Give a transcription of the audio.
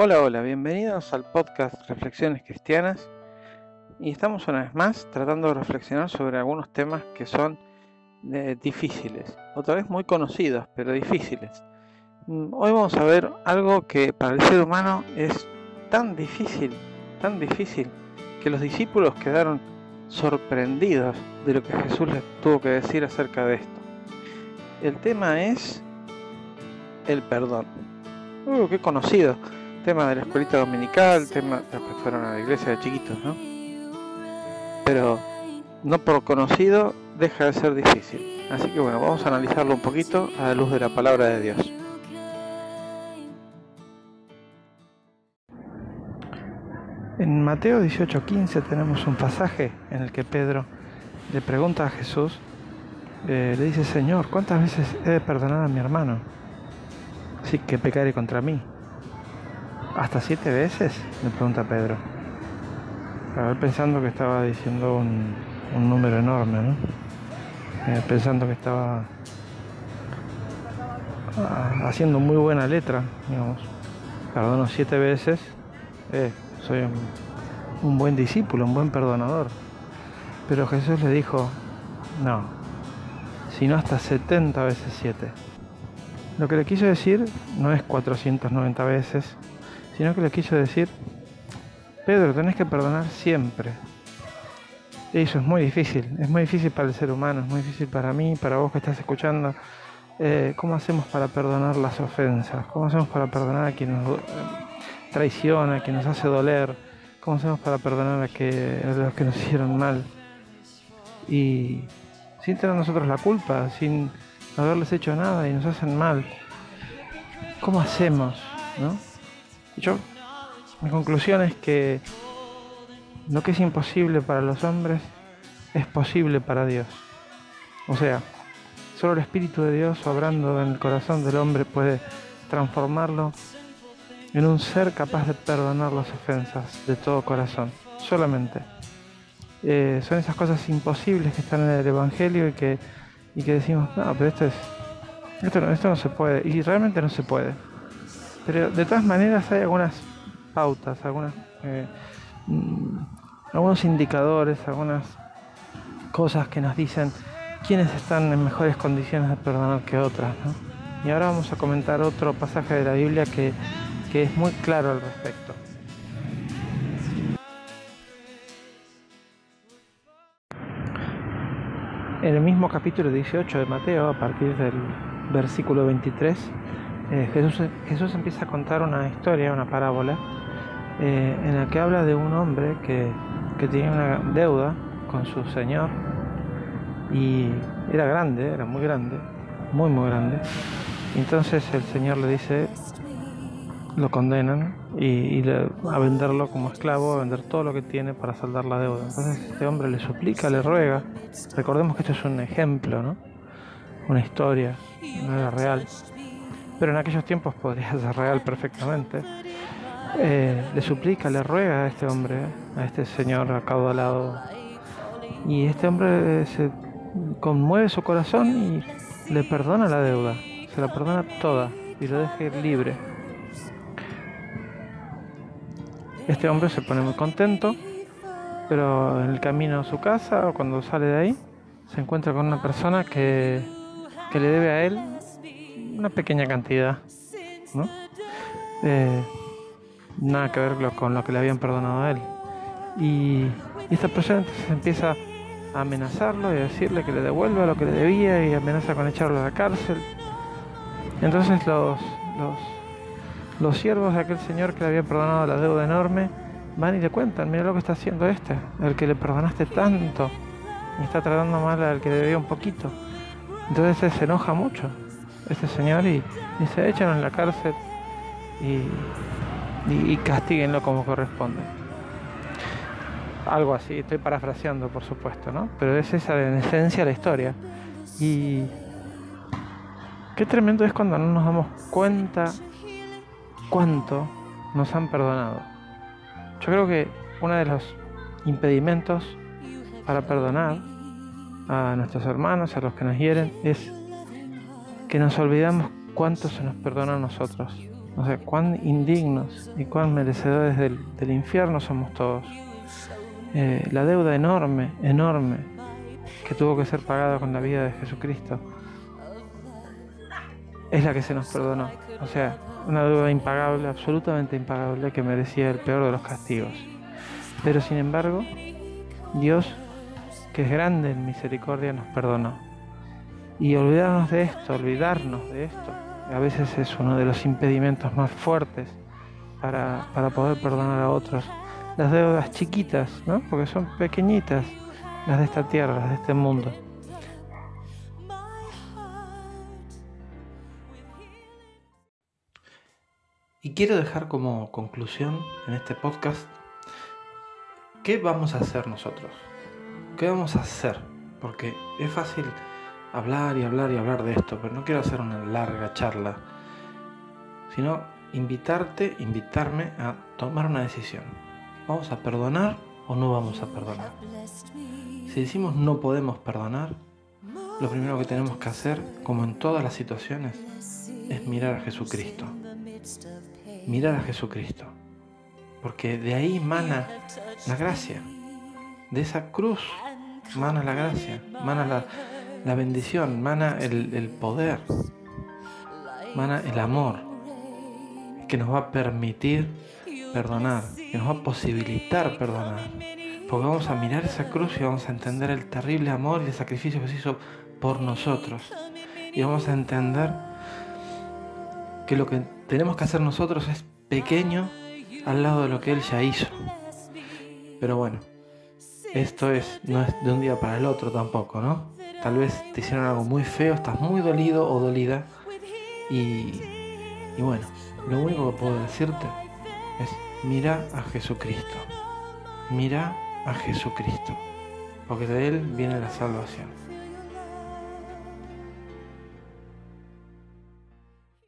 Hola, hola, bienvenidos al podcast Reflexiones Cristianas y estamos una vez más tratando de reflexionar sobre algunos temas que son eh, difíciles, otra vez muy conocidos, pero difíciles. Mm, hoy vamos a ver algo que para el ser humano es tan difícil, tan difícil, que los discípulos quedaron sorprendidos de lo que Jesús les tuvo que decir acerca de esto. El tema es el perdón. Uh, qué conocido tema de la escuelita dominical, tema de los que fueron a la iglesia de chiquitos, ¿no? Pero no por conocido deja de ser difícil. Así que bueno, vamos a analizarlo un poquito a la luz de la palabra de Dios. En Mateo 18:15 tenemos un pasaje en el que Pedro le pregunta a Jesús, eh, le dice, Señor, ¿cuántas veces he de perdonar a mi hermano? Así que pecaré contra mí. ¿Hasta siete veces? Me pregunta Pedro. Ver, pensando que estaba diciendo un, número enorme, ¿no? Eh, pensando que estaba ah, haciendo muy buena letra, digamos. Perdono siete veces. Eh, soy un, un buen discípulo, un buen perdonador. Pero Jesús le dijo, no, sino hasta 70 veces 7. Lo que le quiso decir no es 490 veces, sino que le quiso decir, Pedro, tenés que perdonar siempre. eso es muy difícil, es muy difícil para el ser humano, es muy difícil para mí, para vos que estás escuchando. Eh, ¿Cómo hacemos para perdonar las ofensas? ¿Cómo hacemos para perdonar a quien nos eh, traiciona, a quien nos hace doler? ¿Cómo hacemos para perdonar a, que, a los que nos hicieron mal? Y sin tener nosotros la culpa, sin haberles hecho nada y nos hacen mal. ¿Cómo hacemos? ¿no? Yo, mi conclusión es que lo que es imposible para los hombres es posible para Dios. O sea, solo el Espíritu de Dios obrando en el corazón del hombre puede transformarlo en un ser capaz de perdonar las ofensas de todo corazón, solamente. Eh, son esas cosas imposibles que están en el Evangelio y que, y que decimos, no, pero esto, es, esto, no, esto no se puede, y realmente no se puede. Pero de todas maneras hay algunas pautas, algunas, eh, mm, algunos indicadores, algunas cosas que nos dicen quiénes están en mejores condiciones de perdonar que otras. Y ahora vamos a comentar otro pasaje de la Biblia que, que es muy claro al respecto. En el mismo capítulo 18 de Mateo, a partir del versículo 23, eh, Jesús, Jesús, empieza a contar una historia, una parábola, eh, en la que habla de un hombre que, que tenía una deuda con su Señor y era grande, era muy grande, muy muy grande. Entonces el Señor le dice, lo condenan y, a venderlo como esclavo, a vender todo lo que tiene para saldar la deuda. Entonces este hombre le suplica, le ruega. Recordemos que esto es un ejemplo, ¿no? Una historia, no era real pero en aquellos tiempos podría ser real perfectamente. Eh, le suplica, le ruega a este hombre, a este señor acaudalado, y este hombre se conmueve su corazón y le perdona la deuda, se la perdona toda y lo deja libre. Este hombre se pone muy contento, pero en el camino a su casa o cuando sale de ahí, se encuentra con una persona que, que le debe a él una pequeña cantidad, ¿no? Eh, nada que ver con lo que le habían perdonado a él. Y, esta persona entonces empieza a amenazarlo y a decirle que le devuelva lo que le debía y amenaza con echarlo a la cárcel. Entonces los, los, los siervos de aquel señor que le había perdonado la deuda enorme van y le cuentan, mira lo que está haciendo este, el que le perdonaste tanto y está tratando mal al que debía un poquito. Entonces se enoja mucho este señor y, se echan en la cárcel y, y, castíguenlo como corresponde. Algo así, estoy parafraseando por supuesto, ¿no? Pero es esa en esencia la historia. Y qué tremendo es cuando no nos damos cuenta cuánto nos han perdonado. Yo creo que uno de los impedimentos para perdonar a nuestros hermanos, a los que nos hieren, es que nos olvidamos cuánto se nos perdona a nosotros. O sea, cuán indignos y cuán merecedores del, infierno somos todos. Eh, la deuda enorme, enorme, que tuvo que ser pagada con la vida de Jesucristo, es la que se nos perdonó. O sea, una deuda impagable, absolutamente impagable, que merecía el peor de los castigos. Pero sin embargo, Dios, que es grande en misericordia, nos perdonó. Y olvidarnos de esto, olvidarnos de esto, a veces es uno de los impedimentos más fuertes para, poder perdonar a otros. Las deudas chiquitas, ¿no? Porque son pequeñitas, las de esta tierra, las de este mundo. Y quiero dejar como conclusión en este podcast, ¿qué vamos a hacer nosotros? ¿Qué vamos a hacer? Porque es fácil hablar y hablar y hablar de esto, pero no quiero hacer una larga charla, sino invitarte, invitarme a tomar una decisión. ¿Vamos a perdonar o no vamos a perdonar? Si decimos no podemos perdonar, lo primero que tenemos que hacer, como en todas las situaciones, es mirar a Jesucristo. Mirar a Jesucristo. Porque de ahí mana la gracia. De esa cruz mana la gracia, mana la, la bendición, mana el, poder, mana el amor, que nos va a permitir perdonar, que nos va a posibilitar perdonar. Porque vamos a mirar esa cruz y vamos a entender el terrible amor y el sacrificio que se hizo por nosotros. Y vamos a entender que lo que tenemos que hacer nosotros es pequeño al lado de lo que Él ya hizo. Pero bueno, esto es, no es de un día para el otro tampoco, ¿no? Tal vez te hicieron algo muy feo, estás muy dolido o dolida. Y, y bueno, lo único que puedo decirte es mira a Jesucristo. Mira a Jesucristo. Porque de Él viene la salvación.